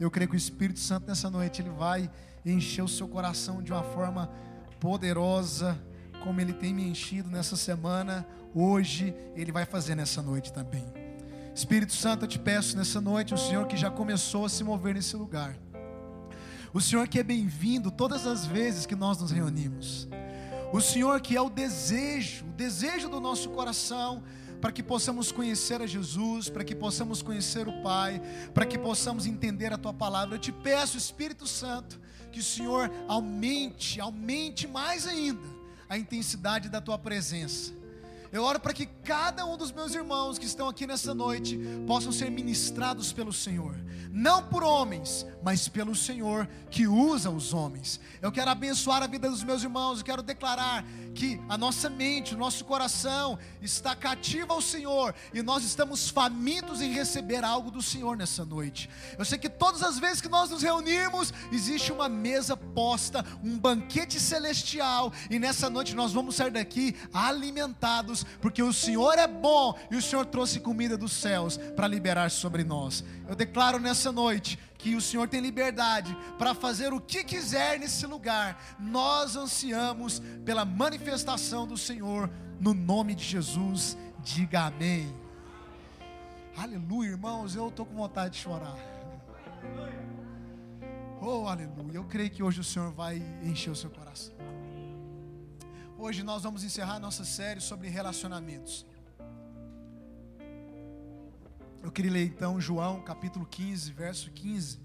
Eu creio que o Espírito Santo nessa noite ele vai encher o seu coração de uma forma poderosa, como ele tem me enchido nessa semana. Hoje ele vai fazer nessa noite também. Espírito Santo, eu te peço nessa noite, o Senhor que já começou a se mover nesse lugar. O Senhor que é bem-vindo todas as vezes que nós nos reunimos. O Senhor que é o desejo, o desejo do nosso coração, para que possamos conhecer a Jesus, para que possamos conhecer o Pai, para que possamos entender a Tua palavra. Eu te peço, Espírito Santo, que o Senhor aumente, aumente mais ainda a intensidade da Tua presença. Eu oro para que cada um dos meus irmãos que estão aqui nessa noite possam ser ministrados pelo Senhor, não por homens, mas pelo Senhor que usa os homens. Eu quero abençoar a vida dos meus irmãos, eu quero declarar que a nossa mente, o nosso coração está cativo ao Senhor e nós estamos famintos em receber algo do Senhor nessa noite. Eu sei que todas as vezes que nós nos reunimos, existe uma mesa posta, um banquete celestial, e nessa noite nós vamos sair daqui alimentados, porque o Senhor é bom e o Senhor trouxe comida dos céus para liberar sobre nós. Eu declaro nessa noite que o Senhor tem liberdade para fazer o que quiser nesse lugar. Nós ansiamos pela manifestação do Senhor no nome de Jesus. Diga amém. Aleluia, irmãos, eu estou com vontade de chorar. Oh, aleluia. Eu creio que hoje o Senhor vai encher o seu coração. Hoje nós vamos encerrar nossa série sobre relacionamentos. Eu queria ler então João capítulo 15, verso 15.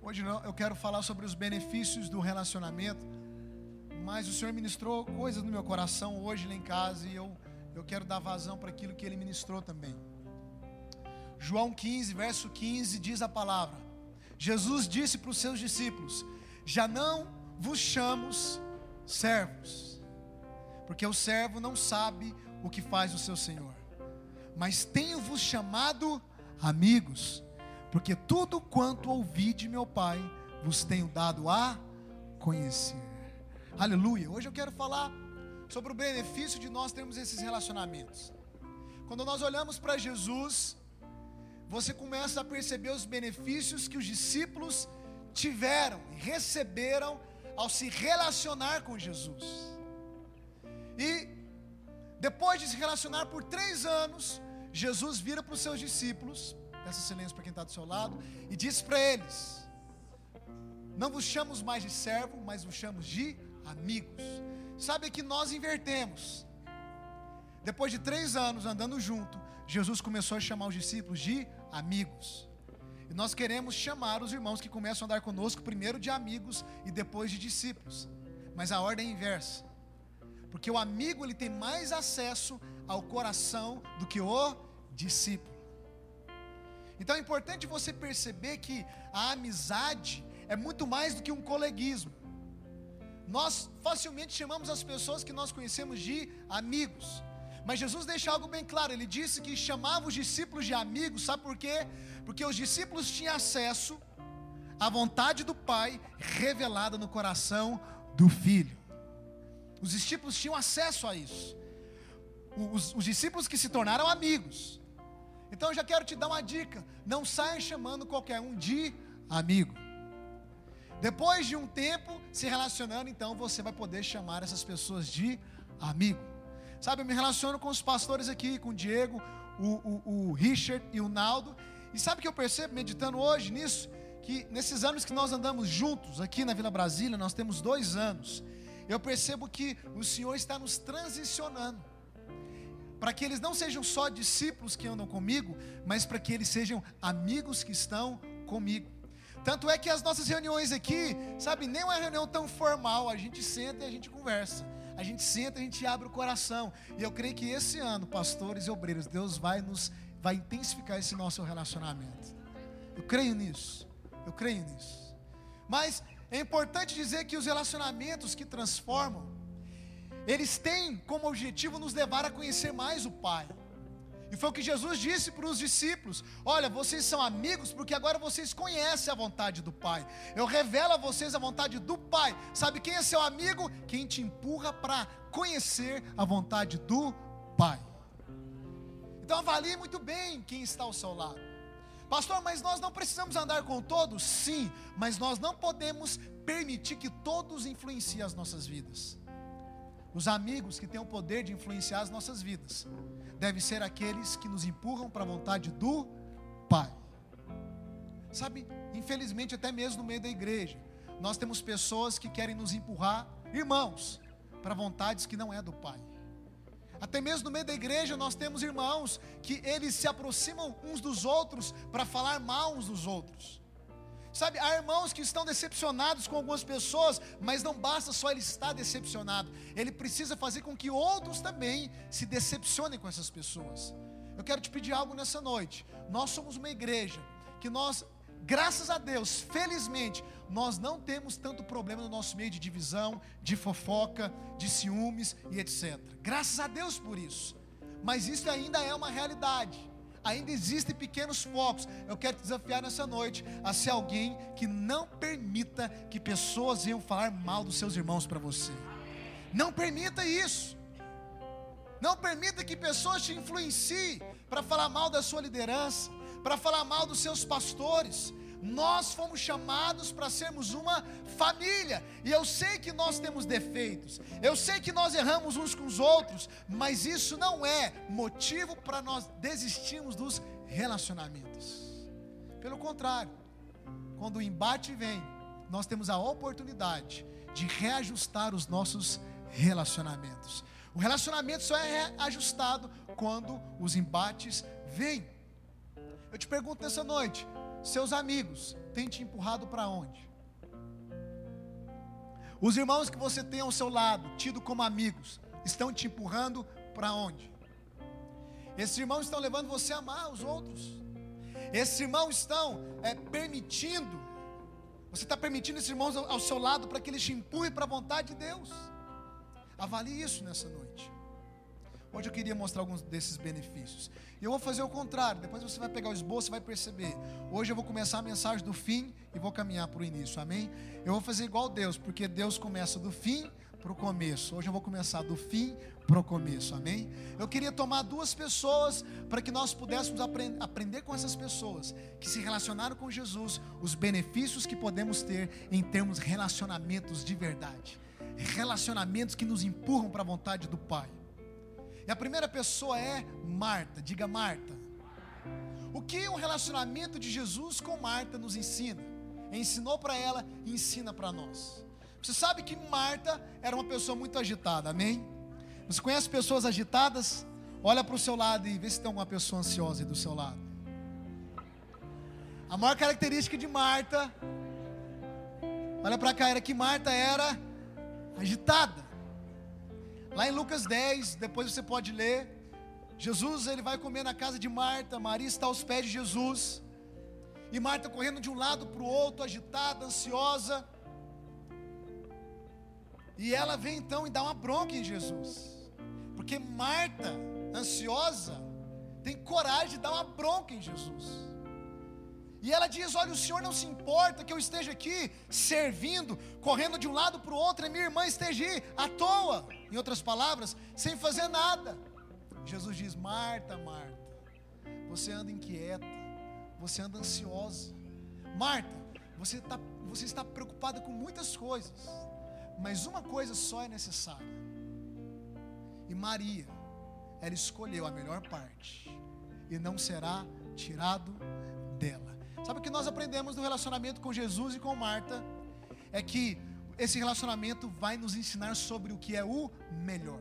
Hoje eu quero falar sobre os benefícios do relacionamento, mas o Senhor ministrou coisas no meu coração hoje lá em casa e eu, eu quero dar vazão para aquilo que Ele ministrou também. João 15, verso 15 diz a palavra: Jesus disse para os seus discípulos: Já não vos chamos servos, porque o servo não sabe o que faz o seu senhor mas tenho-vos chamado amigos, porque tudo quanto ouvi de meu Pai vos tenho dado a conhecer. Aleluia. Hoje eu quero falar sobre o benefício de nós termos esses relacionamentos. Quando nós olhamos para Jesus, você começa a perceber os benefícios que os discípulos tiveram e receberam ao se relacionar com Jesus. E depois de se relacionar por três anos, Jesus vira para os seus discípulos, peça silêncio para quem está do seu lado, e diz para eles: Não vos chamamos mais de servo, mas vos chamamos de amigos. Sabe que nós invertemos. Depois de três anos andando junto, Jesus começou a chamar os discípulos de amigos. E nós queremos chamar os irmãos que começam a andar conosco primeiro de amigos e depois de discípulos. Mas a ordem é inversa. Porque o amigo ele tem mais acesso ao coração do que o discípulo. Então é importante você perceber que a amizade é muito mais do que um coleguismo. Nós facilmente chamamos as pessoas que nós conhecemos de amigos. Mas Jesus deixa algo bem claro, ele disse que chamava os discípulos de amigos, sabe por quê? Porque os discípulos tinham acesso à vontade do Pai revelada no coração do Filho. Os discípulos tinham acesso a isso os, os discípulos que se tornaram amigos. Então eu já quero te dar uma dica: não saia chamando qualquer um de amigo. Depois de um tempo se relacionando, então você vai poder chamar essas pessoas de amigo. Sabe, eu me relaciono com os pastores aqui, com o Diego, o, o, o Richard e o Naldo. E sabe o que eu percebo meditando hoje nisso? Que nesses anos que nós andamos juntos aqui na Vila Brasília, nós temos dois anos. Eu percebo que o Senhor está nos transicionando para que eles não sejam só discípulos que andam comigo, mas para que eles sejam amigos que estão comigo. Tanto é que as nossas reuniões aqui, sabe, nem uma reunião tão formal, a gente senta e a gente conversa. A gente senta, a gente abre o coração. E eu creio que esse ano, pastores e obreiros, Deus vai nos vai intensificar esse nosso relacionamento. Eu creio nisso. Eu creio nisso. Mas é importante dizer que os relacionamentos que transformam eles têm como objetivo nos levar a conhecer mais o Pai. E foi o que Jesus disse para os discípulos: Olha, vocês são amigos porque agora vocês conhecem a vontade do Pai. Eu revelo a vocês a vontade do Pai. Sabe quem é seu amigo? Quem te empurra para conhecer a vontade do Pai. Então avalie muito bem quem está ao seu lado. Pastor, mas nós não precisamos andar com todos? Sim, mas nós não podemos permitir que todos influenciem as nossas vidas. Os amigos que têm o poder de influenciar as nossas vidas devem ser aqueles que nos empurram para a vontade do Pai. Sabe, infelizmente, até mesmo no meio da igreja, nós temos pessoas que querem nos empurrar, irmãos, para vontades que não é do Pai. Até mesmo no meio da igreja nós temos irmãos que eles se aproximam uns dos outros para falar mal uns dos outros. Sabe, há irmãos que estão decepcionados com algumas pessoas, mas não basta só ele estar decepcionado, ele precisa fazer com que outros também se decepcionem com essas pessoas. Eu quero te pedir algo nessa noite. Nós somos uma igreja que nós graças a Deus, felizmente, nós não temos tanto problema no nosso meio de divisão, de fofoca, de ciúmes e etc. Graças a Deus por isso. Mas isso ainda é uma realidade. Ainda existem pequenos focos. Eu quero te desafiar nessa noite a ser alguém que não permita que pessoas venham falar mal dos seus irmãos para você. Não permita isso. Não permita que pessoas te influenciem para falar mal da sua liderança, para falar mal dos seus pastores. Nós fomos chamados para sermos uma família, e eu sei que nós temos defeitos, eu sei que nós erramos uns com os outros, mas isso não é motivo para nós desistirmos dos relacionamentos. Pelo contrário, quando o embate vem, nós temos a oportunidade de reajustar os nossos relacionamentos. O relacionamento só é reajustado quando os embates vêm. Eu te pergunto nessa noite: seus amigos têm te empurrado para onde? Os irmãos que você tem ao seu lado, tido como amigos, estão te empurrando para onde? Esses irmãos estão levando você a amar os outros. Esses irmãos estão é, permitindo, você está permitindo esses irmãos ao, ao seu lado para que eles te empurrem para a vontade de Deus. Avalie isso nessa noite. Hoje eu queria mostrar alguns desses benefícios. E eu vou fazer o contrário. Depois você vai pegar o esboço e vai perceber. Hoje eu vou começar a mensagem do fim e vou caminhar para o início. Amém? Eu vou fazer igual Deus, porque Deus começa do fim para o começo. Hoje eu vou começar do fim para o começo. Amém? Eu queria tomar duas pessoas para que nós pudéssemos aprend aprender com essas pessoas que se relacionaram com Jesus, os benefícios que podemos ter em termos relacionamentos de verdade. Relacionamentos que nos empurram para a vontade do Pai. E a primeira pessoa é Marta. Diga Marta. O que o relacionamento de Jesus com Marta nos ensina? Ensinou para ela e ensina para nós. Você sabe que Marta era uma pessoa muito agitada, amém? Você conhece pessoas agitadas? Olha para o seu lado e vê se tem alguma pessoa ansiosa aí do seu lado. A maior característica de Marta, olha para cá, era que Marta era agitada. Lá em Lucas 10, depois você pode ler. Jesus ele vai comer na casa de Marta, Maria está aos pés de Jesus. E Marta correndo de um lado para o outro, agitada, ansiosa. E ela vem então e dá uma bronca em Jesus. Porque Marta, ansiosa, tem coragem de dar uma bronca em Jesus. E ela diz: Olha, o Senhor não se importa que eu esteja aqui servindo, correndo de um lado para o outro, e minha irmã esteja à toa, em outras palavras, sem fazer nada. Jesus diz: Marta, Marta, você anda inquieta, você anda ansiosa. Marta, você, tá, você está preocupada com muitas coisas, mas uma coisa só é necessária. E Maria, ela escolheu a melhor parte, e não será tirado dela. Sabe o que nós aprendemos no relacionamento com Jesus e com Marta? É que esse relacionamento vai nos ensinar sobre o que é o melhor.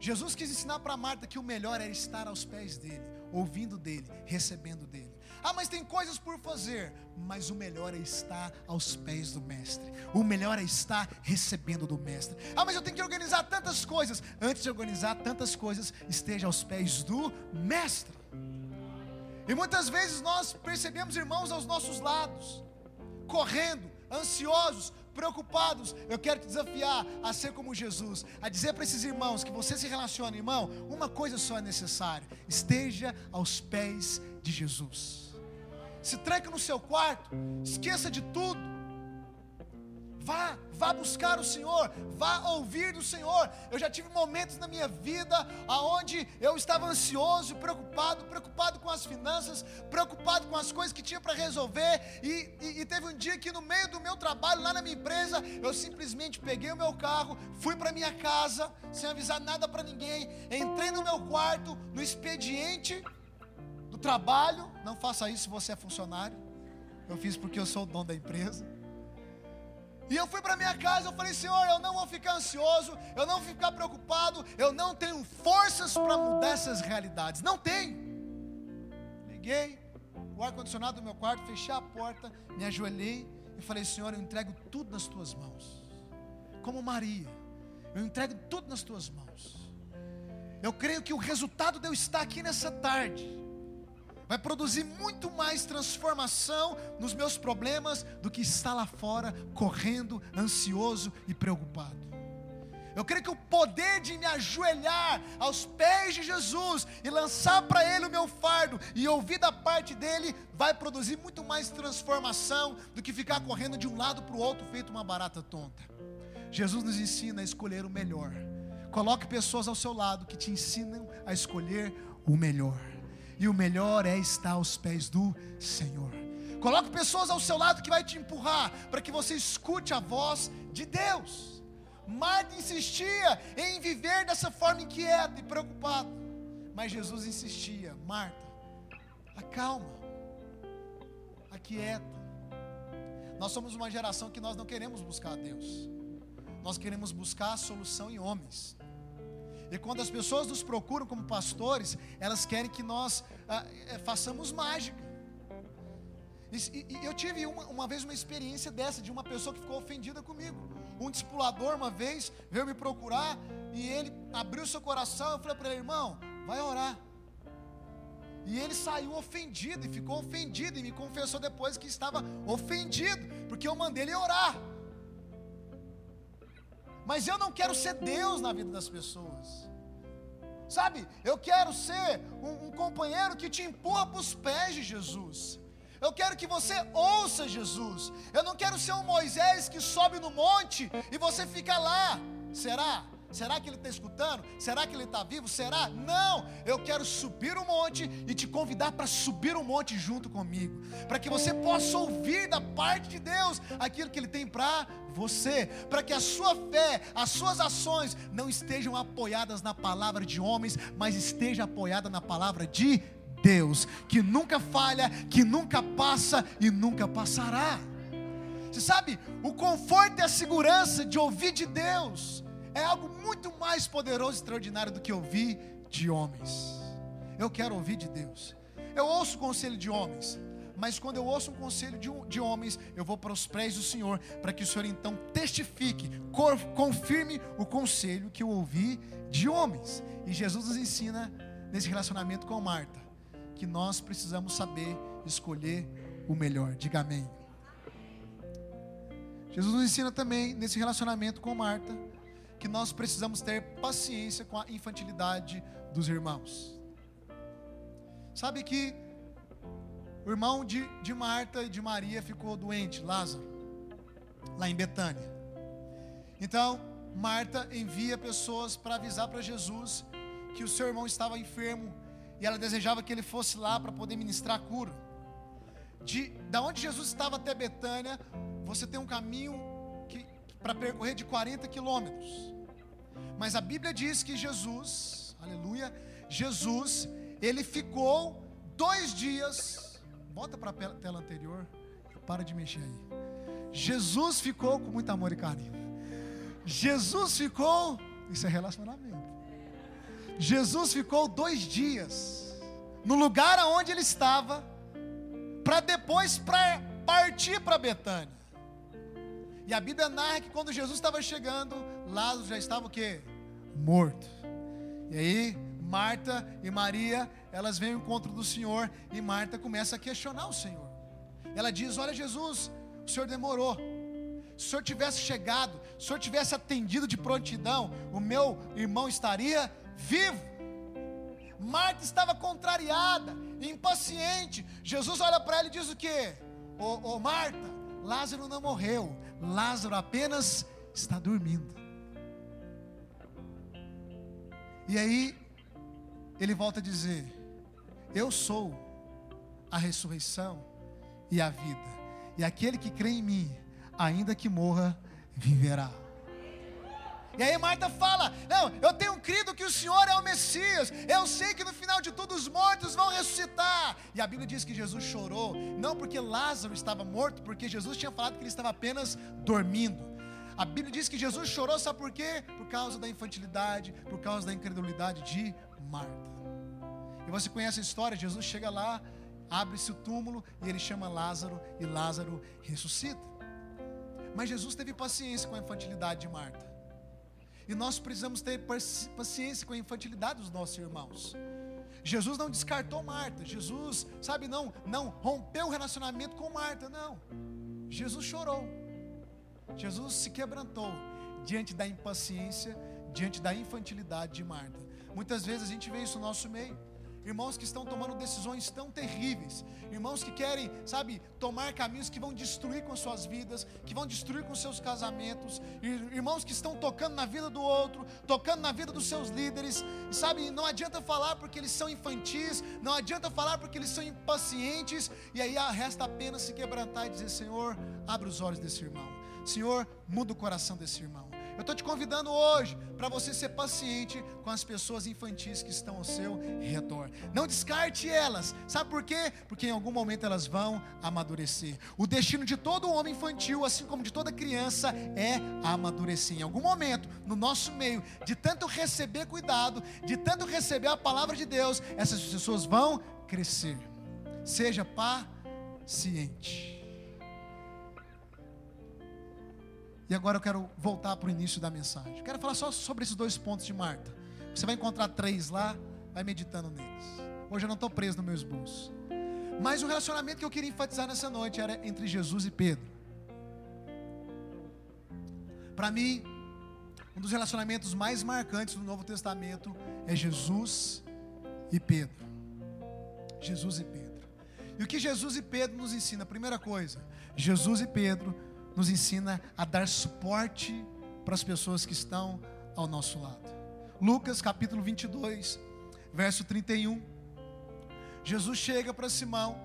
Jesus quis ensinar para Marta que o melhor era estar aos pés dele, ouvindo dele, recebendo dele. Ah, mas tem coisas por fazer, mas o melhor é estar aos pés do Mestre. O melhor é estar recebendo do Mestre. Ah, mas eu tenho que organizar tantas coisas. Antes de organizar tantas coisas, esteja aos pés do Mestre. E muitas vezes nós percebemos irmãos aos nossos lados, correndo, ansiosos, preocupados. Eu quero te desafiar a ser como Jesus, a dizer para esses irmãos que você se relaciona, irmão, uma coisa só é necessária: esteja aos pés de Jesus. Se tranque no seu quarto, esqueça de tudo. Vá, vá buscar o Senhor, vá ouvir do Senhor. Eu já tive momentos na minha vida aonde eu estava ansioso, preocupado, preocupado com as finanças, preocupado com as coisas que tinha para resolver. E, e, e, teve um dia que no meio do meu trabalho lá na minha empresa, eu simplesmente peguei o meu carro, fui para minha casa, sem avisar nada para ninguém, entrei no meu quarto, no expediente do trabalho. Não faça isso se você é funcionário. Eu fiz porque eu sou o dono da empresa. E eu fui para minha casa, eu falei, Senhor, eu não vou ficar ansioso, eu não vou ficar preocupado, eu não tenho forças para mudar essas realidades. Não tenho. Liguei o ar-condicionado do meu quarto, fechei a porta, me ajoelhei e falei, Senhor, eu entrego tudo nas tuas mãos. Como Maria, eu entrego tudo nas tuas mãos. Eu creio que o resultado de eu estar aqui nessa tarde vai produzir muito mais transformação nos meus problemas do que estar lá fora correndo, ansioso e preocupado. Eu creio que o poder de me ajoelhar aos pés de Jesus e lançar para Ele o meu fardo e ouvir da parte dele vai produzir muito mais transformação do que ficar correndo de um lado para o outro feito uma barata tonta. Jesus nos ensina a escolher o melhor. Coloque pessoas ao seu lado que te ensinam a escolher o melhor e o melhor é estar aos pés do Senhor. Coloque pessoas ao seu lado que vai te empurrar para que você escute a voz de Deus. Marta insistia em viver dessa forma inquieta e preocupada, mas Jesus insistia: Marta, acalma, aquieta. Nós somos uma geração que nós não queremos buscar a Deus, nós queremos buscar a solução em homens. E quando as pessoas nos procuram como pastores, elas querem que nós ah, é, façamos mágica. E, e eu tive uma, uma, vez uma experiência dessa, de uma pessoa que ficou ofendida comigo. Um discipulador, uma vez, veio me procurar e ele abriu seu coração. Eu falei para ele, irmão, vai orar. E ele saiu ofendido e ficou ofendido e me confessou depois que estava ofendido, porque eu mandei ele orar. Mas eu não quero ser Deus na vida das pessoas. Sabe, eu quero ser um, um companheiro que te empurra para os pés de Jesus. Eu quero que você ouça Jesus. Eu não quero ser um Moisés que sobe no monte e você fica lá. Será? Será que ele está escutando? Será que ele está vivo? Será? Não, eu quero subir o monte e te convidar para subir o monte junto comigo, para que você possa ouvir da parte de Deus aquilo que Ele tem para você, para que a sua fé, as suas ações não estejam apoiadas na palavra de homens, mas esteja apoiada na palavra de Deus, que nunca falha, que nunca passa e nunca passará. Você sabe, o conforto e a segurança de ouvir de Deus é algo muito mais poderoso e extraordinário do que ouvir de homens. Eu quero ouvir de Deus. Eu ouço o conselho de homens, mas quando eu ouço um conselho de, de homens, eu vou para os pés do Senhor, para que o Senhor então testifique, confirme o conselho que eu ouvi de homens. E Jesus nos ensina nesse relacionamento com Marta, que nós precisamos saber escolher o melhor. Diga amém. Jesus nos ensina também nesse relacionamento com Marta que nós precisamos ter paciência com a infantilidade dos irmãos. Sabe que o irmão de, de Marta e de Maria ficou doente, Lázaro, lá em Betânia. Então, Marta envia pessoas para avisar para Jesus que o seu irmão estava enfermo e ela desejava que ele fosse lá para poder ministrar a cura. De da onde Jesus estava até Betânia, você tem um caminho para percorrer de 40 quilômetros. Mas a Bíblia diz que Jesus, aleluia, Jesus, ele ficou dois dias. Volta para a tela anterior. Para de mexer aí. Jesus ficou com muito amor e carinho. Jesus ficou. Isso é relacionamento. Jesus ficou dois dias no lugar aonde ele estava, para depois pra partir para Betânia. E a Bíblia narra que quando Jesus estava chegando, Lázaro já estava o quê? Morto. E aí, Marta e Maria, elas vêm ao encontro do Senhor e Marta começa a questionar o Senhor. Ela diz: Olha, Jesus, o Senhor demorou. Se o Senhor tivesse chegado, se o Senhor tivesse atendido de prontidão, o meu irmão estaria vivo. Marta estava contrariada, impaciente. Jesus olha para ela e diz o quê? Ô, ô Marta, Lázaro não morreu, Lázaro apenas está dormindo. E aí, ele volta a dizer: Eu sou a ressurreição e a vida. E aquele que crê em mim, ainda que morra, viverá. E aí Marta fala: Não, eu tenho crido que o Senhor é o Messias. Eu sei que no final de tudo os mortos vão ressuscitar. E a Bíblia diz que Jesus chorou, não porque Lázaro estava morto, porque Jesus tinha falado que ele estava apenas dormindo. A Bíblia diz que Jesus chorou, sabe por quê? Por causa da infantilidade, por causa da incredulidade de Marta. E você conhece a história: Jesus chega lá, abre-se o túmulo e ele chama Lázaro e Lázaro ressuscita. Mas Jesus teve paciência com a infantilidade de Marta. E nós precisamos ter paciência com a infantilidade dos nossos irmãos. Jesus não descartou Marta. Jesus, sabe, não, não rompeu o relacionamento com Marta, não. Jesus chorou. Jesus se quebrantou diante da impaciência, diante da infantilidade de Marta. Muitas vezes a gente vê isso no nosso meio irmãos que estão tomando decisões tão terríveis, irmãos que querem, sabe, tomar caminhos que vão destruir com suas vidas, que vão destruir com seus casamentos, irmãos que estão tocando na vida do outro, tocando na vida dos seus líderes, sabe, não adianta falar porque eles são infantis, não adianta falar porque eles são impacientes, e aí resta apenas se quebrantar e dizer: Senhor, abre os olhos desse irmão, Senhor, muda o coração desse irmão. Eu estou te convidando hoje para você ser paciente com as pessoas infantis que estão ao seu redor. Não descarte elas. Sabe por quê? Porque em algum momento elas vão amadurecer. O destino de todo homem infantil, assim como de toda criança, é amadurecer. Em algum momento, no nosso meio, de tanto receber cuidado, de tanto receber a palavra de Deus, essas pessoas vão crescer. Seja paciente. E agora eu quero voltar para o início da mensagem. Quero falar só sobre esses dois pontos de Marta. Você vai encontrar três lá, vai meditando neles. Hoje eu não estou preso no meu esboço. Mas o relacionamento que eu queria enfatizar nessa noite era entre Jesus e Pedro. Para mim, um dos relacionamentos mais marcantes do Novo Testamento é Jesus e Pedro. Jesus e Pedro. E o que Jesus e Pedro nos ensina? Primeira coisa, Jesus e Pedro nos ensina a dar suporte para as pessoas que estão ao nosso lado. Lucas capítulo 22, verso 31. Jesus chega para Simão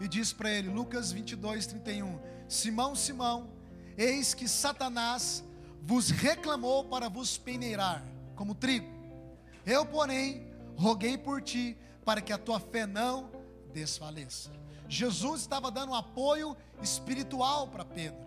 e diz para ele, Lucas 22, 31: Simão, Simão, eis que Satanás vos reclamou para vos peneirar como trigo. Eu, porém, roguei por ti para que a tua fé não desfaleça. Jesus estava dando apoio espiritual para Pedro.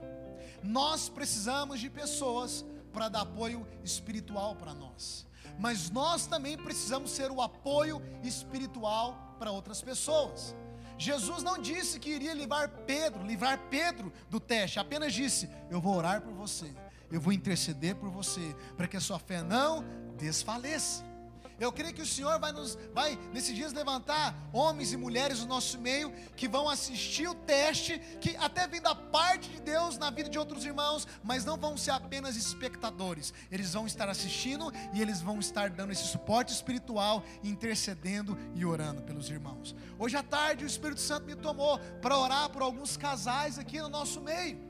Nós precisamos de pessoas para dar apoio espiritual para nós. Mas nós também precisamos ser o apoio espiritual para outras pessoas. Jesus não disse que iria livrar Pedro, livrar Pedro do teste, apenas disse: Eu vou orar por você, eu vou interceder por você, para que a sua fé não desfaleça. Eu creio que o Senhor vai nos vai nesses dias levantar homens e mulheres do nosso meio que vão assistir o teste, que até vem da parte de Deus na vida de outros irmãos, mas não vão ser apenas espectadores. Eles vão estar assistindo e eles vão estar dando esse suporte espiritual, intercedendo e orando pelos irmãos. Hoje à tarde o Espírito Santo me tomou para orar por alguns casais aqui no nosso meio.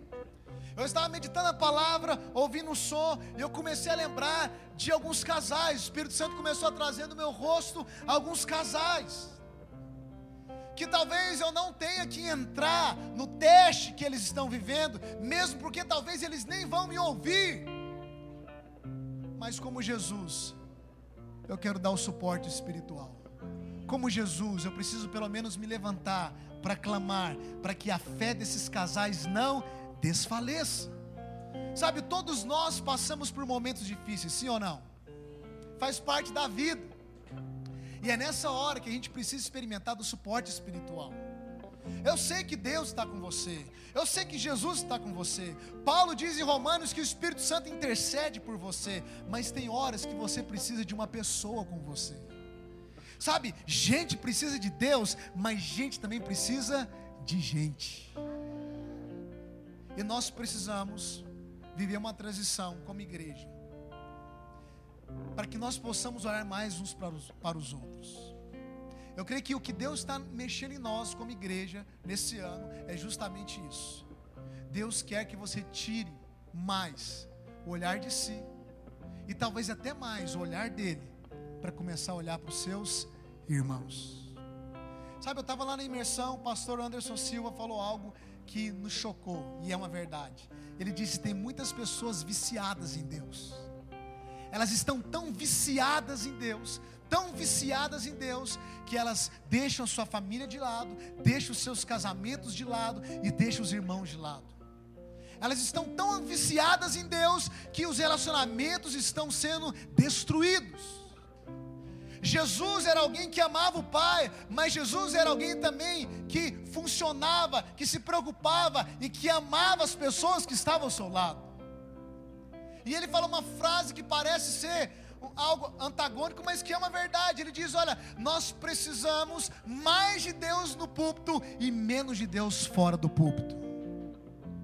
Eu estava meditando a palavra, ouvindo o som, e eu comecei a lembrar de alguns casais. O Espírito Santo começou a trazer no meu rosto alguns casais. Que talvez eu não tenha que entrar no teste que eles estão vivendo, mesmo porque talvez eles nem vão me ouvir. Mas como Jesus, eu quero dar o suporte espiritual. Como Jesus, eu preciso pelo menos me levantar para clamar, para que a fé desses casais não desfaleça. Sabe, todos nós passamos por momentos difíceis, sim ou não? Faz parte da vida. E é nessa hora que a gente precisa experimentar do suporte espiritual. Eu sei que Deus está com você. Eu sei que Jesus está com você. Paulo diz em Romanos que o Espírito Santo intercede por você. Mas tem horas que você precisa de uma pessoa com você. Sabe, gente precisa de Deus, mas gente também precisa de gente. E nós precisamos viver uma transição como igreja, para que nós possamos orar mais uns para os, para os outros. Eu creio que o que Deus está mexendo em nós como igreja nesse ano é justamente isso. Deus quer que você tire mais o olhar de si e talvez até mais o olhar dele para começar a olhar para os seus irmãos. Sabe, eu estava lá na imersão, o pastor Anderson Silva falou algo que nos chocou e é uma verdade. Ele disse: tem muitas pessoas viciadas em Deus. Elas estão tão viciadas em Deus, tão viciadas em Deus, que elas deixam a sua família de lado, deixam os seus casamentos de lado e deixam os irmãos de lado. Elas estão tão viciadas em Deus que os relacionamentos estão sendo destruídos. Jesus era alguém que amava o Pai, mas Jesus era alguém também que funcionava, que se preocupava e que amava as pessoas que estavam ao seu lado. E ele fala uma frase que parece ser algo antagônico, mas que é uma verdade. Ele diz: Olha, nós precisamos mais de Deus no púlpito e menos de Deus fora do púlpito.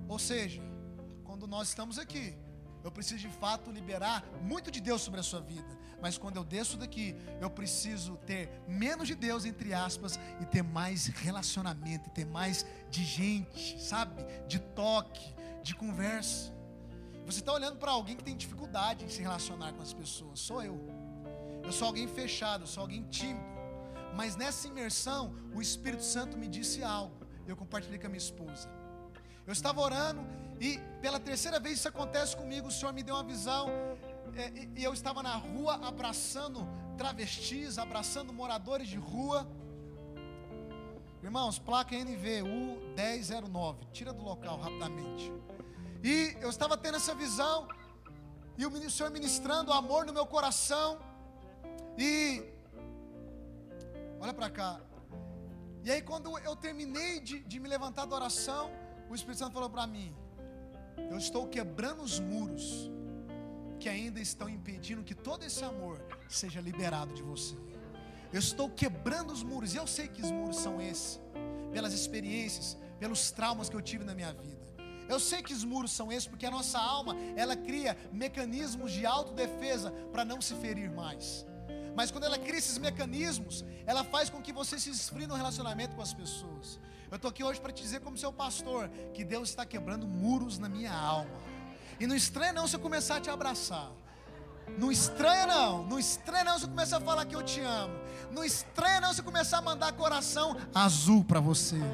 Ou seja, quando nós estamos aqui, eu preciso de fato liberar muito de Deus sobre a sua vida. Mas quando eu desço daqui, eu preciso ter menos de Deus, entre aspas, e ter mais relacionamento, e ter mais de gente, sabe? De toque, de conversa. Você está olhando para alguém que tem dificuldade em se relacionar com as pessoas. Sou eu. Eu sou alguém fechado, eu sou alguém tímido. Mas nessa imersão, o Espírito Santo me disse algo. Eu compartilhei com a minha esposa. Eu estava orando e pela terceira vez isso acontece comigo. O Senhor me deu uma visão. É, e eu estava na rua abraçando travestis, abraçando moradores de rua. Irmãos, placa NV U1009. Tira do local rapidamente. E eu estava tendo essa visão, e o Senhor ministrando amor no meu coração, e olha para cá. E aí, quando eu terminei de, de me levantar da oração, o Espírito Santo falou para mim: Eu estou quebrando os muros que ainda estão impedindo que todo esse amor seja liberado de você. Eu estou quebrando os muros, e eu sei que os muros são esses, pelas experiências, pelos traumas que eu tive na minha vida. Eu sei que os muros são esses porque a nossa alma, ela cria mecanismos de autodefesa para não se ferir mais. Mas quando ela cria esses mecanismos, ela faz com que você se esfrie no relacionamento com as pessoas. Eu estou aqui hoje para te dizer, como seu pastor, que Deus está quebrando muros na minha alma. E não estranha não se eu começar a te abraçar. Não estranha não, não estranha não se eu começar a falar que eu te amo. Não estranha não se eu começar a mandar coração azul para você.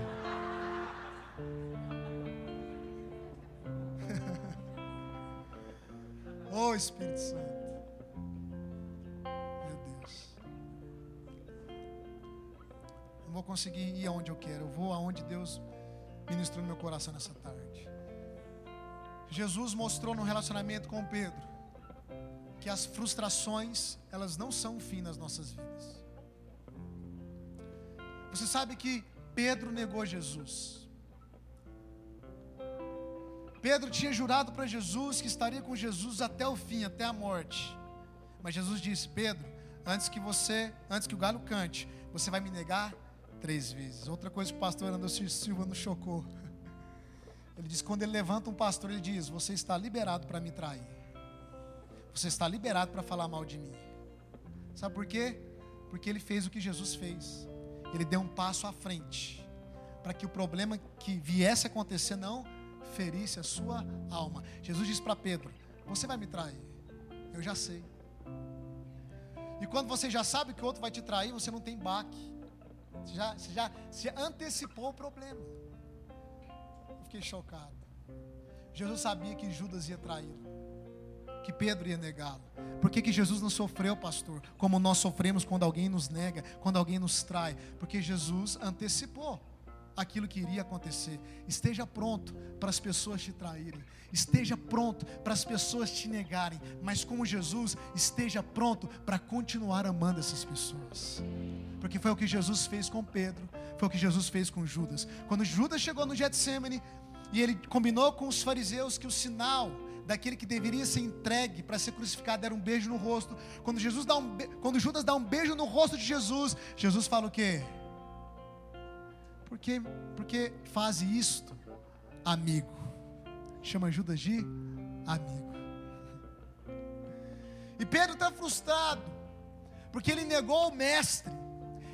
Oh Espírito Santo. Meu Deus. Eu vou conseguir ir aonde eu quero. Eu vou aonde Deus ministrou no meu coração nessa tarde. Jesus mostrou no relacionamento com Pedro que as frustrações, elas não são o fim nas nossas vidas. Você sabe que Pedro negou Jesus. Pedro tinha jurado para Jesus que estaria com Jesus até o fim, até a morte. Mas Jesus disse: Pedro, antes que você, antes que o galo cante, você vai me negar três vezes. Outra coisa que o pastor Anderson Silva nos chocou. Ele diz: quando ele levanta um pastor, ele diz: Você está liberado para me trair. Você está liberado para falar mal de mim. Sabe por quê? Porque ele fez o que Jesus fez. Ele deu um passo à frente. Para que o problema que viesse a acontecer não ferisse a sua alma. Jesus disse para Pedro: Você vai me trair. Eu já sei. E quando você já sabe que o outro vai te trair, você não tem baque. Você já, você já antecipou o problema. Fiquei chocado. Jesus sabia que Judas ia traí-lo, que Pedro ia negá-lo. Por que, que Jesus não sofreu, pastor? Como nós sofremos quando alguém nos nega, quando alguém nos trai? Porque Jesus antecipou aquilo que iria acontecer. Esteja pronto para as pessoas te traírem. Esteja pronto para as pessoas te negarem. Mas como Jesus, esteja pronto para continuar amando essas pessoas. Porque foi o que Jesus fez com Pedro, foi o que Jesus fez com Judas. Quando Judas chegou no Getsemane e ele combinou com os fariseus que o sinal daquele que deveria ser entregue para ser crucificado era um beijo no rosto. Quando Jesus dá um quando Judas dá um beijo no rosto de Jesus, Jesus fala o quê? Porque, porque faz isto, amigo. Chama Judas de amigo. E Pedro está frustrado, porque ele negou o mestre,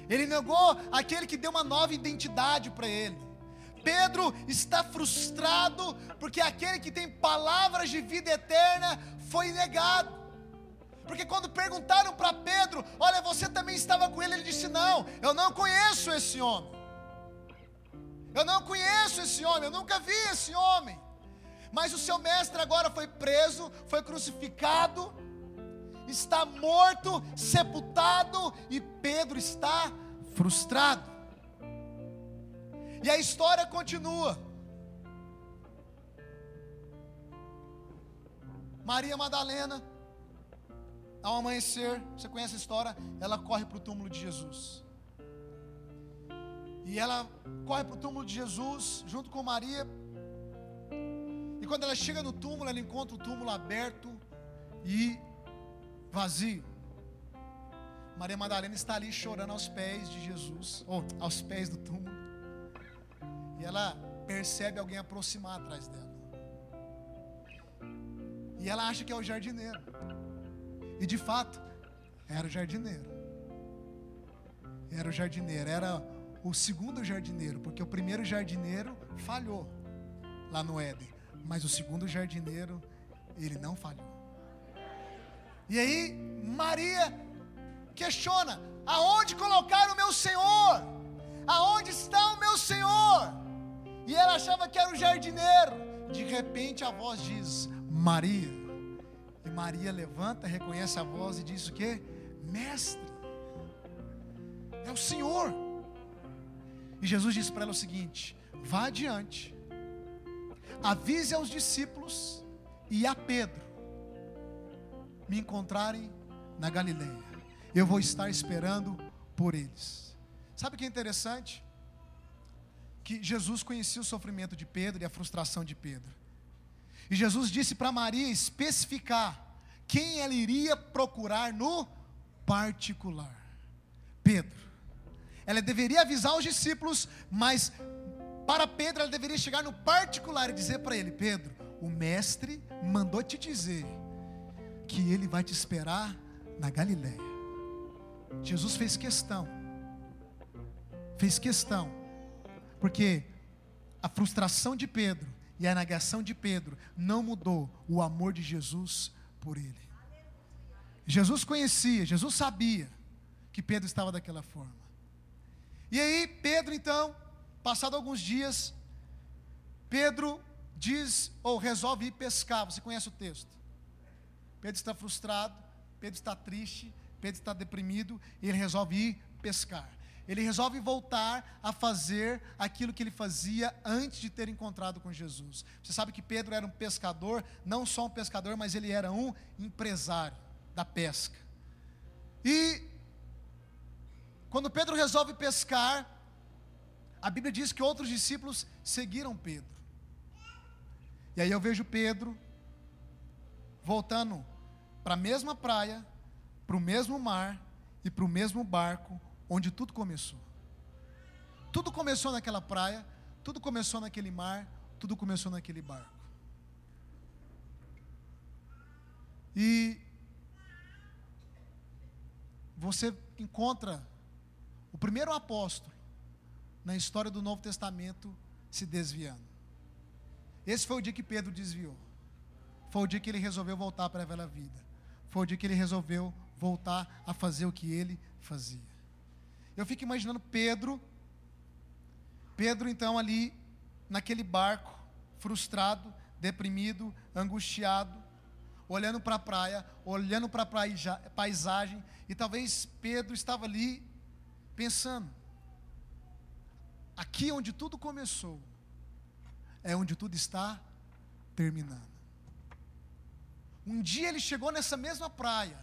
ele negou aquele que deu uma nova identidade para ele. Pedro está frustrado porque aquele que tem palavras de vida eterna foi negado. Porque quando perguntaram para Pedro, olha, você também estava com ele, ele disse: Não, eu não conheço esse homem. Eu não conheço esse homem, eu nunca vi esse homem. Mas o seu mestre agora foi preso, foi crucificado, está morto, sepultado, e Pedro está frustrado. E a história continua. Maria Madalena, ao amanhecer, você conhece a história? Ela corre para o túmulo de Jesus. E ela corre para o túmulo de Jesus, junto com Maria. E quando ela chega no túmulo, ela encontra o túmulo aberto e vazio. Maria Madalena está ali chorando aos pés de Jesus, ou aos pés do túmulo. E ela percebe alguém aproximar atrás dela. E ela acha que é o jardineiro. E de fato, era o jardineiro. Era o jardineiro, era o segundo jardineiro, porque o primeiro jardineiro falhou lá no Éden, mas o segundo jardineiro, ele não falhou. E aí, Maria questiona: aonde colocar o meu Senhor? Aonde está o meu Senhor? E ela achava que era o jardineiro. De repente a voz diz: Maria. E Maria levanta, reconhece a voz e diz o que? Mestre, é o Senhor. E Jesus disse para ela o seguinte: vá adiante, avise aos discípulos e a Pedro me encontrarem na Galileia. Eu vou estar esperando por eles. Sabe o que é interessante? Que Jesus conhecia o sofrimento de Pedro e a frustração de Pedro. E Jesus disse para Maria especificar quem ela iria procurar no particular. Pedro. Ela deveria avisar os discípulos, mas para Pedro ela deveria chegar no particular e dizer para ele: Pedro, o mestre mandou te dizer que ele vai te esperar na Galiléia. Jesus fez questão, fez questão, porque a frustração de Pedro e a negação de Pedro não mudou o amor de Jesus por ele. Jesus conhecia, Jesus sabia que Pedro estava daquela forma. E aí, Pedro, então, passado alguns dias, Pedro diz ou resolve ir pescar. Você conhece o texto? Pedro está frustrado, Pedro está triste, Pedro está deprimido e ele resolve ir pescar. Ele resolve voltar a fazer aquilo que ele fazia antes de ter encontrado com Jesus. Você sabe que Pedro era um pescador, não só um pescador, mas ele era um empresário da pesca. E quando Pedro resolve pescar, a Bíblia diz que outros discípulos seguiram Pedro. E aí eu vejo Pedro voltando para a mesma praia, para o mesmo mar e para o mesmo barco onde tudo começou. Tudo começou naquela praia, tudo começou naquele mar, tudo começou naquele barco. E você encontra o primeiro apóstolo na história do Novo Testamento se desviando. Esse foi o dia que Pedro desviou. Foi o dia que ele resolveu voltar para a velha vida. Foi o dia que ele resolveu voltar a fazer o que ele fazia. Eu fico imaginando Pedro, Pedro então ali naquele barco, frustrado, deprimido, angustiado, olhando para a praia, olhando para a paisagem, e talvez Pedro estava ali pensando: aqui onde tudo começou, é onde tudo está terminando. Um dia ele chegou nessa mesma praia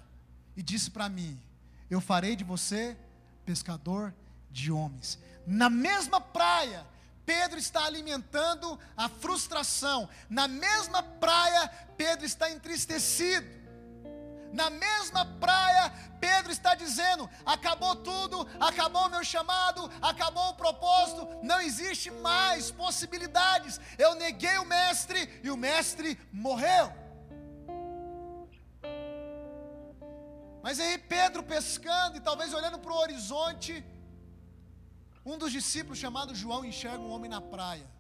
e disse para mim: Eu farei de você pescador de homens. Na mesma praia, Pedro está alimentando a frustração. Na mesma praia, Pedro está entristecido. Na mesma praia, Pedro está dizendo: acabou tudo, acabou meu chamado, acabou o propósito, não existe mais possibilidades. Eu neguei o mestre e o mestre morreu. Mas aí Pedro pescando e talvez olhando para o horizonte, Um dos discípulos, chamado João, enxerga um homem na praia.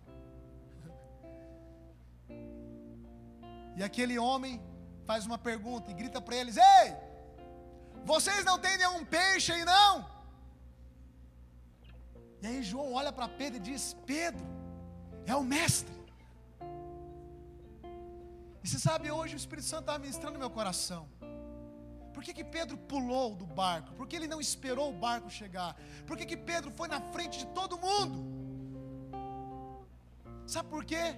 E aquele homem faz uma pergunta e grita para eles: Ei, vocês não têm nenhum peixe aí não? E aí João olha para Pedro e diz: Pedro, é o mestre. E você sabe, hoje o Espírito Santo está ministrando meu coração. Por que, que Pedro pulou do barco? Por que ele não esperou o barco chegar? Por que, que Pedro foi na frente de todo mundo? Sabe por quê?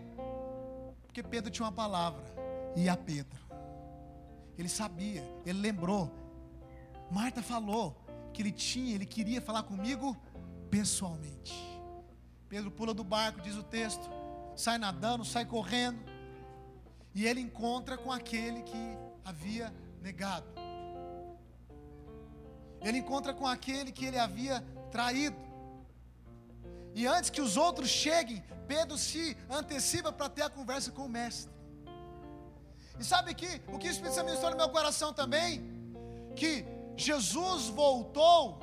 Porque Pedro tinha uma palavra, e a Pedro. Ele sabia, ele lembrou. Marta falou que ele tinha, ele queria falar comigo pessoalmente. Pedro pula do barco, diz o texto, sai nadando, sai correndo, e ele encontra com aquele que havia negado. Ele encontra com aquele que ele havia traído. E antes que os outros cheguem, Pedro se antecipa para ter a conversa com o mestre. E sabe que o que o Espírito Santo ministrou no meu coração também? Que Jesus voltou,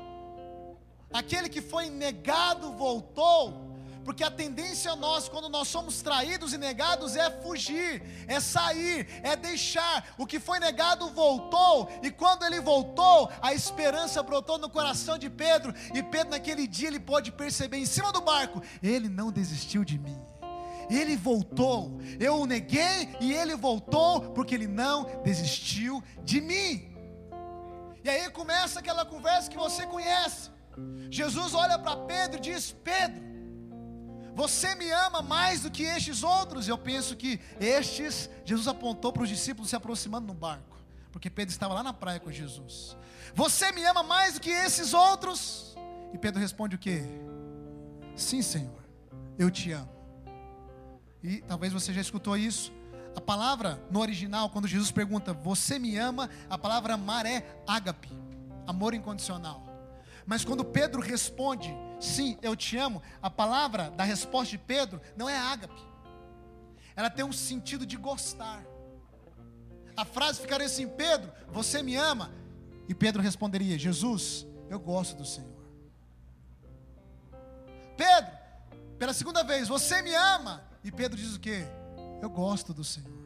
aquele que foi negado voltou, porque a tendência nossa, quando nós somos traídos e negados, é fugir, é sair, é deixar. O que foi negado voltou, e quando ele voltou, a esperança brotou no coração de Pedro, e Pedro, naquele dia, ele pôde perceber em cima do barco: ele não desistiu de mim. Ele voltou, eu o neguei e ele voltou, porque ele não desistiu de mim. E aí começa aquela conversa que você conhece. Jesus olha para Pedro e diz: Pedro, você me ama mais do que estes outros? Eu penso que estes, Jesus apontou para os discípulos se aproximando no barco, porque Pedro estava lá na praia com Jesus. Você me ama mais do que esses outros? E Pedro responde o que? Sim, Senhor, eu te amo. E talvez você já escutou isso. A palavra no original, quando Jesus pergunta, você me ama, a palavra amar é ágape, amor incondicional. Mas quando Pedro responde, sim, eu te amo, a palavra da resposta de Pedro não é ágape. Ela tem um sentido de gostar. A frase ficaria assim: Pedro, você me ama? E Pedro responderia: Jesus, eu gosto do Senhor. Pedro, pela segunda vez, você me ama? E Pedro diz o que? Eu gosto do Senhor.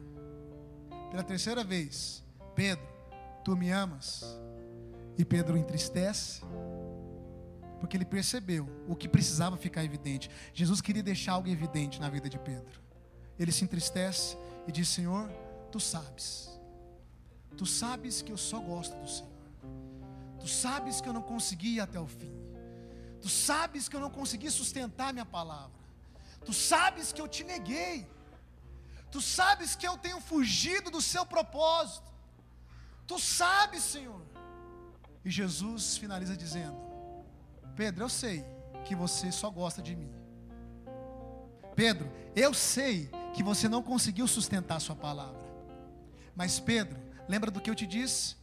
Pela terceira vez, Pedro, tu me amas? E Pedro entristece, porque ele percebeu o que precisava ficar evidente. Jesus queria deixar algo evidente na vida de Pedro. Ele se entristece e diz: Senhor, tu sabes, tu sabes que eu só gosto do Senhor, tu sabes que eu não consegui ir até o fim, tu sabes que eu não consegui sustentar minha palavra. Tu sabes que eu te neguei. Tu sabes que eu tenho fugido do seu propósito. Tu sabes, Senhor. E Jesus finaliza dizendo: Pedro, eu sei que você só gosta de mim. Pedro, eu sei que você não conseguiu sustentar a sua palavra. Mas Pedro, lembra do que eu te disse?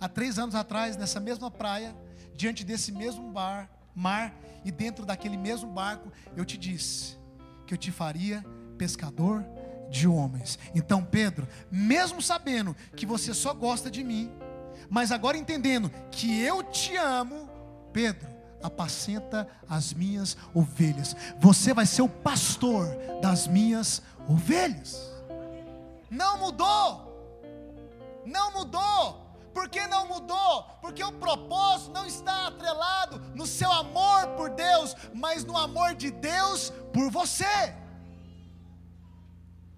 Há três anos atrás, nessa mesma praia, diante desse mesmo bar, mar, e dentro daquele mesmo barco, eu te disse: que eu te faria pescador de homens. Então, Pedro, mesmo sabendo que você só gosta de mim, mas agora entendendo que eu te amo, Pedro, apacenta as minhas ovelhas. Você vai ser o pastor das minhas ovelhas. Não mudou. Não mudou. Por que não mudou? Porque o propósito não está atrelado no seu amor por Deus, mas no amor de Deus por você.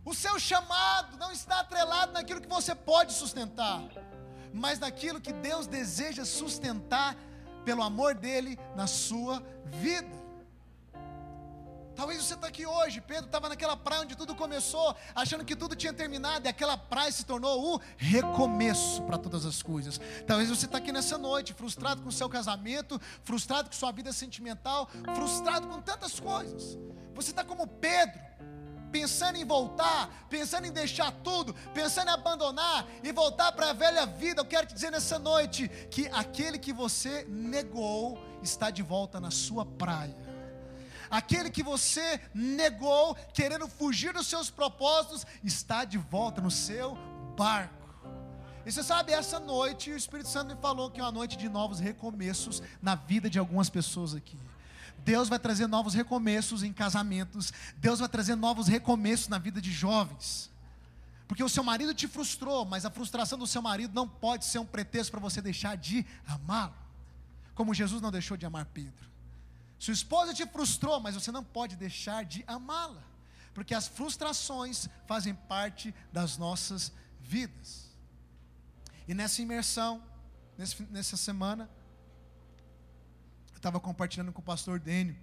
O seu chamado não está atrelado naquilo que você pode sustentar, mas naquilo que Deus deseja sustentar pelo amor dele na sua vida. Talvez você está aqui hoje, Pedro estava naquela praia onde tudo começou, achando que tudo tinha terminado, e aquela praia se tornou o recomeço para todas as coisas. Talvez você está aqui nessa noite, frustrado com o seu casamento, frustrado com sua vida sentimental, frustrado com tantas coisas. Você está como Pedro, pensando em voltar, pensando em deixar tudo, pensando em abandonar e voltar para a velha vida. Eu quero te dizer nessa noite que aquele que você negou está de volta na sua praia aquele que você negou, querendo fugir dos seus propósitos, está de volta no seu barco. E você sabe, essa noite o Espírito Santo me falou que é uma noite de novos recomeços na vida de algumas pessoas aqui. Deus vai trazer novos recomeços em casamentos, Deus vai trazer novos recomeços na vida de jovens. Porque o seu marido te frustrou, mas a frustração do seu marido não pode ser um pretexto para você deixar de amá-lo. Como Jesus não deixou de amar Pedro. Sua esposa te frustrou, mas você não pode deixar de amá-la. Porque as frustrações fazem parte das nossas vidas. E nessa imersão, nessa semana, eu estava compartilhando com o pastor Dênio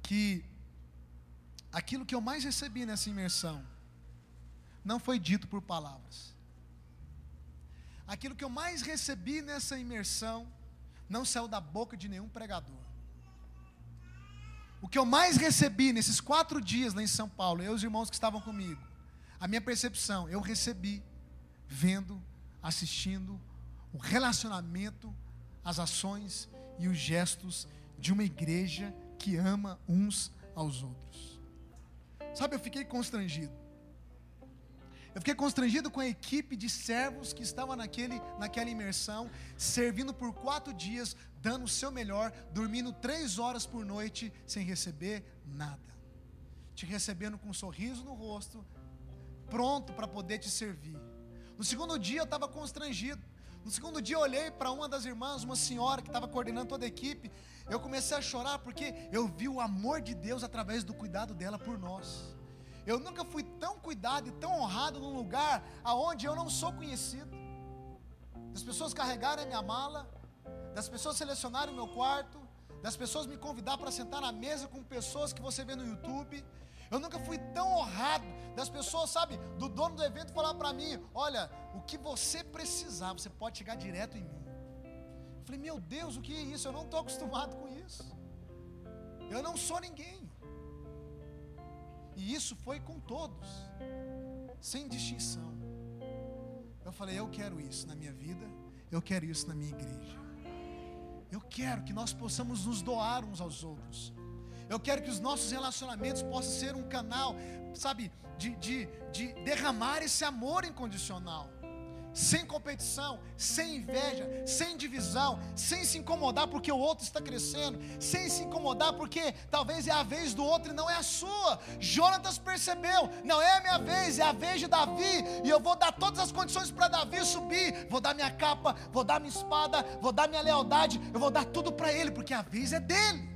que aquilo que eu mais recebi nessa imersão não foi dito por palavras. Aquilo que eu mais recebi nessa imersão não saiu da boca de nenhum pregador. O que eu mais recebi nesses quatro dias lá em São Paulo, eu e os irmãos que estavam comigo, a minha percepção, eu recebi vendo, assistindo o relacionamento, as ações e os gestos de uma igreja que ama uns aos outros. Sabe, eu fiquei constrangido. Eu fiquei constrangido com a equipe de servos que estava naquele, naquela imersão, servindo por quatro dias, dando o seu melhor, dormindo três horas por noite, sem receber nada. Te recebendo com um sorriso no rosto, pronto para poder te servir. No segundo dia eu estava constrangido. No segundo dia eu olhei para uma das irmãs, uma senhora que estava coordenando toda a equipe. Eu comecei a chorar porque eu vi o amor de Deus através do cuidado dela por nós. Eu nunca fui tão cuidado e tão honrado num lugar aonde eu não sou conhecido. Das pessoas carregarem a minha mala, das pessoas selecionarem o meu quarto, das pessoas me convidar para sentar na mesa com pessoas que você vê no YouTube. Eu nunca fui tão honrado das pessoas, sabe, do dono do evento falar para mim: olha, o que você precisar, você pode chegar direto em mim. Eu falei: meu Deus, o que é isso? Eu não estou acostumado com isso. Eu não sou ninguém. E isso foi com todos, sem distinção. Eu falei: eu quero isso na minha vida, eu quero isso na minha igreja. Eu quero que nós possamos nos doar uns aos outros. Eu quero que os nossos relacionamentos possam ser um canal, sabe, de, de, de derramar esse amor incondicional sem competição, sem inveja, sem divisão, sem se incomodar porque o outro está crescendo, sem se incomodar porque talvez é a vez do outro e não é a sua. Jonatas percebeu, não é a minha vez, é a vez de Davi, e eu vou dar todas as condições para Davi subir. Vou dar minha capa, vou dar minha espada, vou dar minha lealdade, eu vou dar tudo para ele, porque a vez é dele.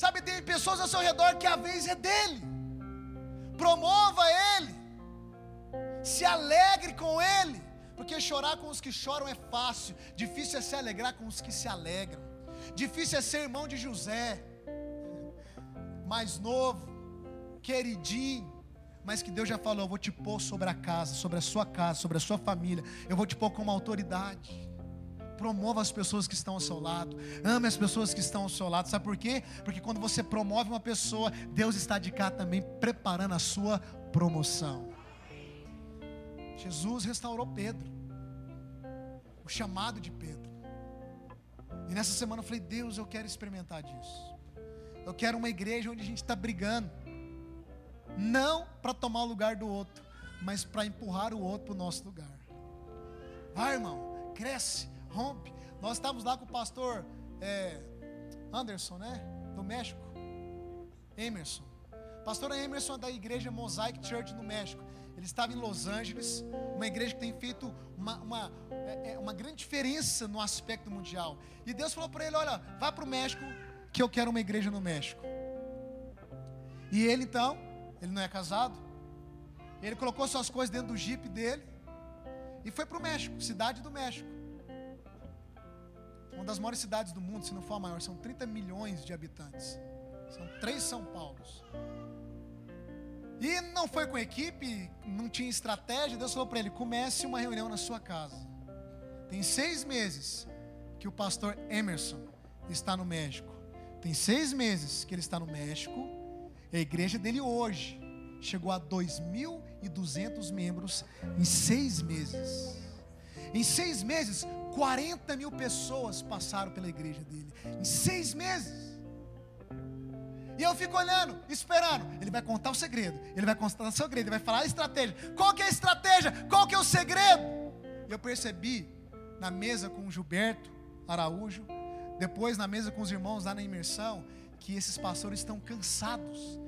Sabe, tem pessoas ao seu redor que a vez é dele. Promova ele. Se alegre com Ele, porque chorar com os que choram é fácil, difícil é se alegrar com os que se alegram, difícil é ser irmão de José, mais novo, queridinho, mas que Deus já falou: eu vou te pôr sobre a casa, sobre a sua casa, sobre a sua família, eu vou te pôr como autoridade. Promova as pessoas que estão ao seu lado, ame as pessoas que estão ao seu lado, sabe por quê? Porque quando você promove uma pessoa, Deus está de cá também preparando a sua promoção. Jesus restaurou Pedro, o chamado de Pedro. E nessa semana eu falei: Deus, eu quero experimentar disso. Eu quero uma igreja onde a gente está brigando, não para tomar o lugar do outro, mas para empurrar o outro para o nosso lugar. Vai, irmão, cresce, rompe. Nós estávamos lá com o pastor é, Anderson, né? Do México. Emerson. Pastor Emerson é da igreja Mosaic Church no México. Ele estava em Los Angeles, uma igreja que tem feito uma, uma, é, é, uma grande diferença no aspecto mundial. E Deus falou para ele: Olha, vá para o México, que eu quero uma igreja no México. E ele então, ele não é casado, ele colocou suas coisas dentro do jipe dele e foi para o México, cidade do México. Uma das maiores cidades do mundo, se não for a maior, são 30 milhões de habitantes. São três São Paulos. E não foi com equipe, não tinha estratégia. Deus falou para ele: comece uma reunião na sua casa. Tem seis meses que o pastor Emerson está no México. Tem seis meses que ele está no México. A igreja dele hoje chegou a 2.200 membros em seis meses. Em seis meses, 40 mil pessoas passaram pela igreja dele. Em seis meses. E eu fico olhando, esperando. Ele vai contar o segredo. Ele vai contar o segredo. Ele vai falar a estratégia. Qual que é a estratégia? Qual que é o segredo? E eu percebi na mesa com o Gilberto Araújo, depois na mesa com os irmãos lá na imersão, que esses pastores estão cansados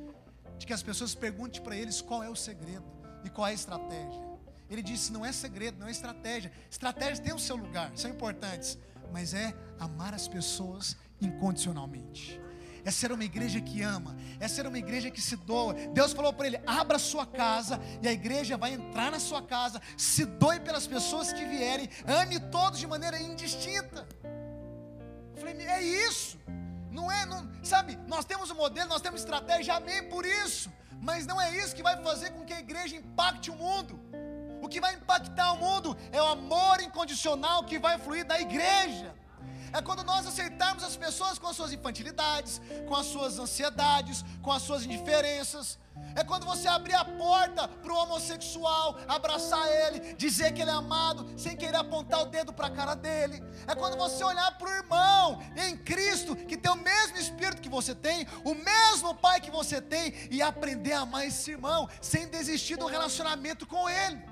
de que as pessoas perguntem para eles qual é o segredo e qual é a estratégia. Ele disse: não é segredo, não é estratégia. Estratégias têm o seu lugar, são importantes, mas é amar as pessoas incondicionalmente. É ser uma igreja que ama, é ser uma igreja que se doa. Deus falou para ele: abra sua casa, e a igreja vai entrar na sua casa, se doe pelas pessoas que vierem, ame todos de maneira indistinta. Eu falei, é isso. Não é, não, sabe, nós temos um modelo, nós temos estratégia, amém por isso. Mas não é isso que vai fazer com que a igreja impacte o mundo. Que vai impactar o mundo é o amor incondicional que vai fluir da igreja. É quando nós aceitarmos as pessoas com as suas infantilidades, com as suas ansiedades, com as suas indiferenças. É quando você abrir a porta para o homossexual, abraçar ele, dizer que ele é amado, sem querer apontar o dedo para a cara dele. É quando você olhar para o irmão em Cristo, que tem o mesmo espírito que você tem, o mesmo pai que você tem, e aprender a amar esse irmão, sem desistir do relacionamento com ele.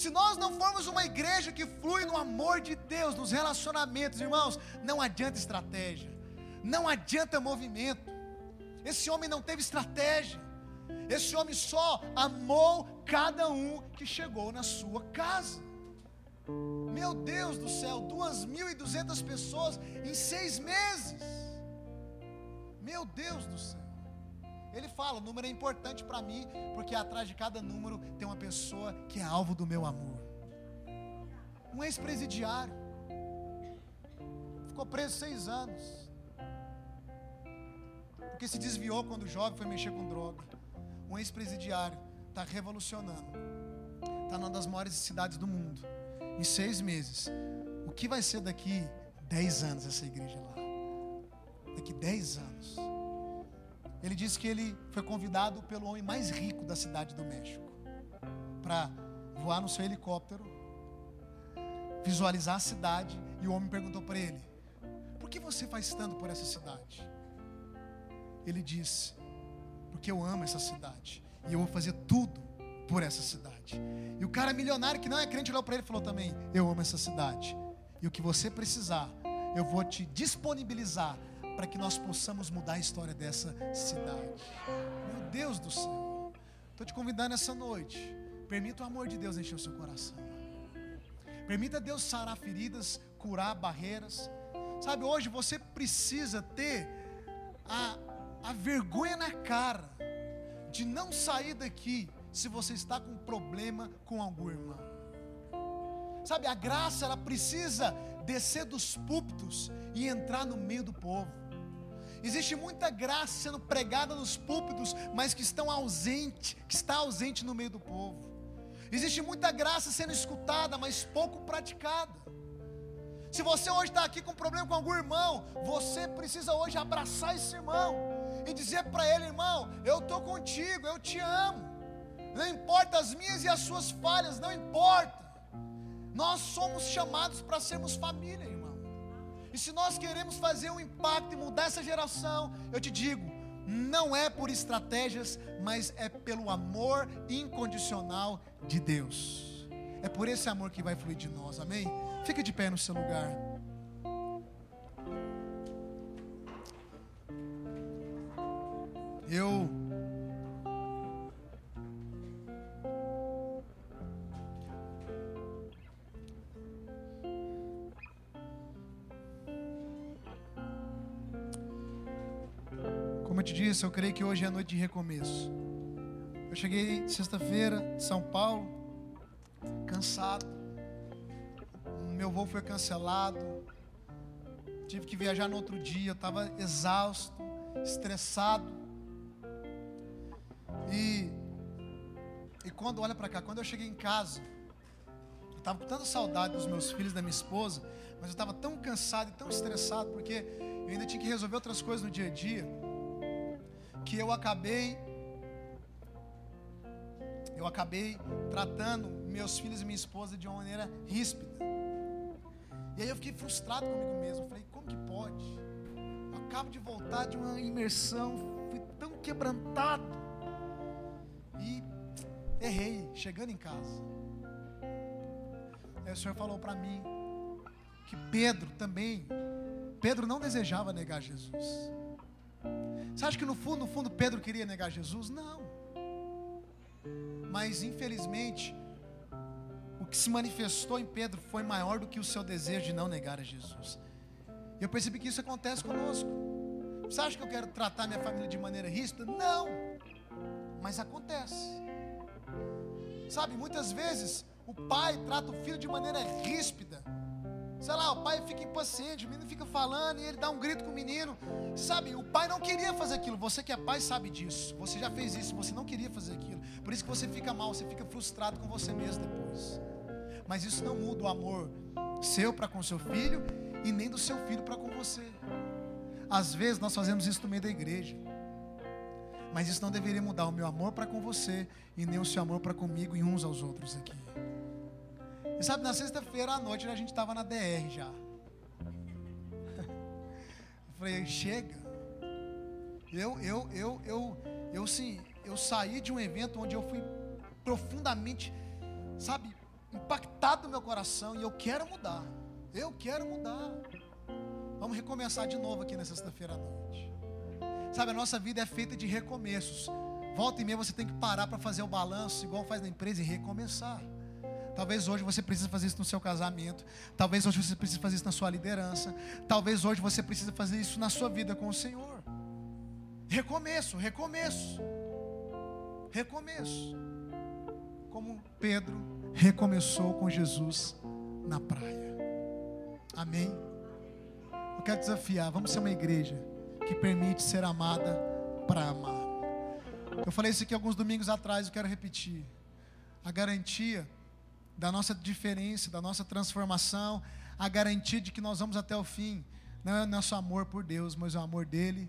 Se nós não formos uma igreja que flui no amor de Deus, nos relacionamentos, irmãos, não adianta estratégia, não adianta movimento. Esse homem não teve estratégia, esse homem só amou cada um que chegou na sua casa. Meu Deus do céu, 2.200 pessoas em seis meses. Meu Deus do céu. Ele fala: o número é importante para mim, porque atrás de cada número tem uma pessoa que é alvo do meu amor. Um ex-presidiário, ficou preso seis anos, porque se desviou quando jovem foi mexer com droga. Um ex-presidiário está revolucionando, está numa das maiores cidades do mundo, em seis meses. O que vai ser daqui dez anos essa igreja lá? Daqui dez anos. Ele disse que ele foi convidado pelo homem mais rico da cidade do México para voar no seu helicóptero, visualizar a cidade. E o homem perguntou para ele: Por que você faz tanto por essa cidade? Ele disse: Porque eu amo essa cidade e eu vou fazer tudo por essa cidade. E o cara milionário que não é crente olhou para ele e falou também: Eu amo essa cidade e o que você precisar, eu vou te disponibilizar para que nós possamos mudar a história dessa cidade. Meu Deus do céu, estou te convidando essa noite. Permita o amor de Deus encher o seu coração. Permita Deus sarar feridas, curar barreiras. Sabe, hoje você precisa ter a, a vergonha na cara de não sair daqui se você está com problema com algum irmão. Sabe, a graça ela precisa descer dos púlpitos e entrar no meio do povo. Existe muita graça sendo pregada nos púlpitos, mas que estão ausente, que está ausente no meio do povo. Existe muita graça sendo escutada, mas pouco praticada. Se você hoje está aqui com problema com algum irmão, você precisa hoje abraçar esse irmão e dizer para ele, irmão, eu estou contigo, eu te amo. Não importa as minhas e as suas falhas, não importa. Nós somos chamados para sermos família. E se nós queremos fazer um impacto e mudar essa geração, eu te digo, não é por estratégias, mas é pelo amor incondicional de Deus. É por esse amor que vai fluir de nós, amém? Fica de pé no seu lugar. Eu Como eu te disse, eu creio que hoje é noite de recomeço. Eu cheguei sexta-feira de São Paulo, cansado. Meu voo foi cancelado. Tive que viajar no outro dia. Eu estava exausto, estressado. E, e quando olha para cá, quando eu cheguei em casa, eu estava com tanta saudade dos meus filhos, da minha esposa, mas eu estava tão cansado e tão estressado porque eu ainda tinha que resolver outras coisas no dia a dia que eu acabei eu acabei tratando meus filhos e minha esposa de uma maneira ríspida. E aí eu fiquei frustrado comigo mesmo. Falei, como que pode? Eu acabo de voltar de uma imersão, fui tão quebrantado. E errei, chegando em casa. Aí o Senhor falou para mim que Pedro também Pedro não desejava negar Jesus. Você acha que no fundo, no fundo, Pedro queria negar Jesus? Não. Mas infelizmente, o que se manifestou em Pedro foi maior do que o seu desejo de não negar a Jesus. Eu percebi que isso acontece conosco. Você acha que eu quero tratar minha família de maneira ríspida? Não. Mas acontece. Sabe, muitas vezes o pai trata o filho de maneira ríspida. Sei lá, o pai fica impaciente, o menino fica falando e ele dá um grito com o menino. Sabe, o pai não queria fazer aquilo. Você que é pai sabe disso. Você já fez isso, você não queria fazer aquilo. Por isso que você fica mal, você fica frustrado com você mesmo depois. Mas isso não muda o amor seu para com seu filho e nem do seu filho para com você. Às vezes nós fazemos isso no meio da igreja. Mas isso não deveria mudar o meu amor para com você e nem o seu amor para comigo e uns aos outros aqui. E sabe, na sexta-feira à noite a gente estava na DR já. Eu falei, chega. Eu, eu, eu, eu, eu sim, eu saí de um evento onde eu fui profundamente, sabe, impactado no meu coração e eu quero mudar. Eu quero mudar. Vamos recomeçar de novo aqui na sexta-feira à noite. Sabe, a nossa vida é feita de recomeços. Volta e meia você tem que parar para fazer o balanço, igual faz na empresa, e recomeçar. Talvez hoje você precise fazer isso no seu casamento. Talvez hoje você precise fazer isso na sua liderança. Talvez hoje você precise fazer isso na sua vida com o Senhor. Recomeço, recomeço. Recomeço. Como Pedro recomeçou com Jesus na praia. Amém? Eu quero desafiar, vamos ser uma igreja que permite ser amada para amar. Eu falei isso aqui alguns domingos atrás, eu quero repetir. A garantia da nossa diferença, da nossa transformação, a garantia de que nós vamos até o fim, não é o nosso amor por Deus, mas o amor dele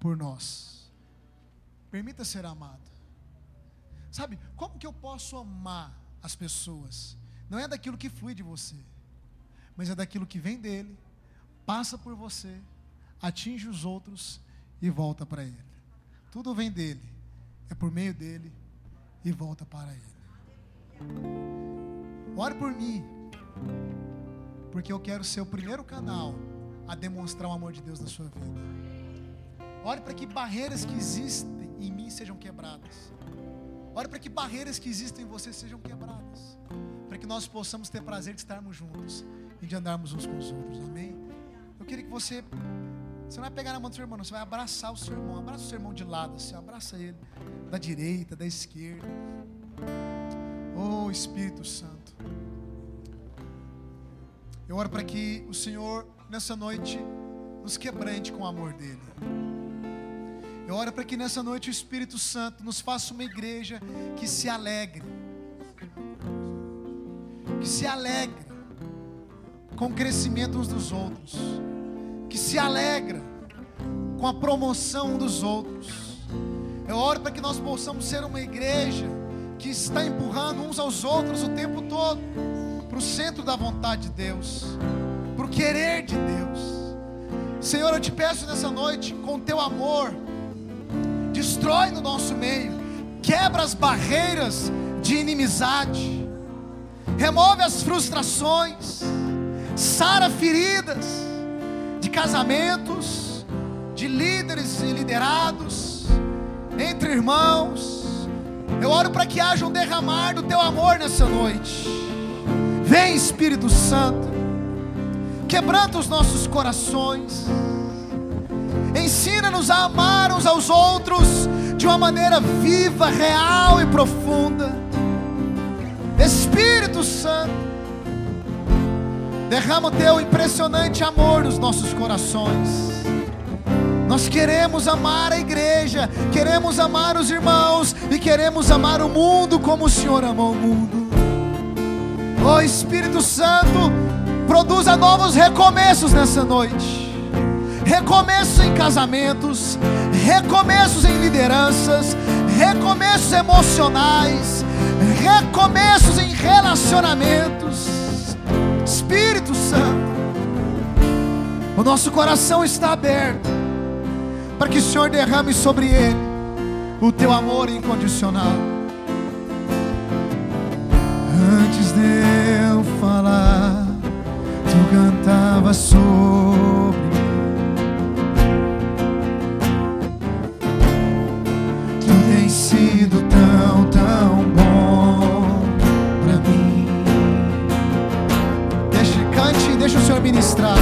por nós. Permita ser amado. Sabe, como que eu posso amar as pessoas? Não é daquilo que flui de você, mas é daquilo que vem dele, passa por você, atinge os outros e volta para ele. Tudo vem dele, é por meio dele e volta para ele. Ore por mim. Porque eu quero ser o primeiro canal a demonstrar o amor de Deus na sua vida. Ore para que barreiras que existem em mim sejam quebradas. Ore para que barreiras que existem em você sejam quebradas. Para que nós possamos ter prazer de estarmos juntos e de andarmos uns com os outros. Amém? Eu queria que você. Você não vai pegar na mão do seu irmão, não. Você vai abraçar o seu irmão. Abraça o seu irmão de lado, assim. Abraça ele. Da direita, da esquerda. Oh Espírito Santo. Eu oro para que o Senhor, nessa noite, nos quebrante com o amor dEle. Eu oro para que nessa noite o Espírito Santo nos faça uma igreja que se alegre. Que se alegre com o crescimento uns dos outros. Que se alegra com a promoção uns dos outros. Eu oro para que nós possamos ser uma igreja que está empurrando uns aos outros o tempo todo para o centro da vontade de Deus, para o querer de Deus. Senhor, eu te peço nessa noite, com teu amor, destrói no nosso meio, quebra as barreiras de inimizade, remove as frustrações, sara feridas de casamentos, de líderes e liderados, entre irmãos. Eu oro para que haja um derramar do teu amor nessa noite. Vem Espírito Santo, quebranta os nossos corações, ensina-nos a amar uns aos outros de uma maneira viva, real e profunda. Espírito Santo, derrama o teu impressionante amor nos nossos corações. Nós queremos amar a igreja, queremos amar os irmãos e queremos amar o mundo como o Senhor amou o mundo. Oh Espírito Santo, produza novos recomeços nessa noite. Recomeços em casamentos, recomeços em lideranças, recomeços emocionais, recomeços em relacionamentos. Espírito Santo, o nosso coração está aberto para que o Senhor derrame sobre ele o teu amor incondicional. Antes de eu falar, tu cantava sobre mim. Tu tens sido tão, tão bom para mim. Deixa cante, deixa o Senhor ministrar.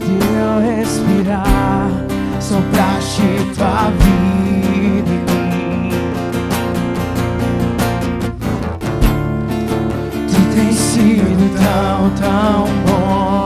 Deixa eu respirar sopraste tua vida em mim. Tu tens sido tão, tão bom.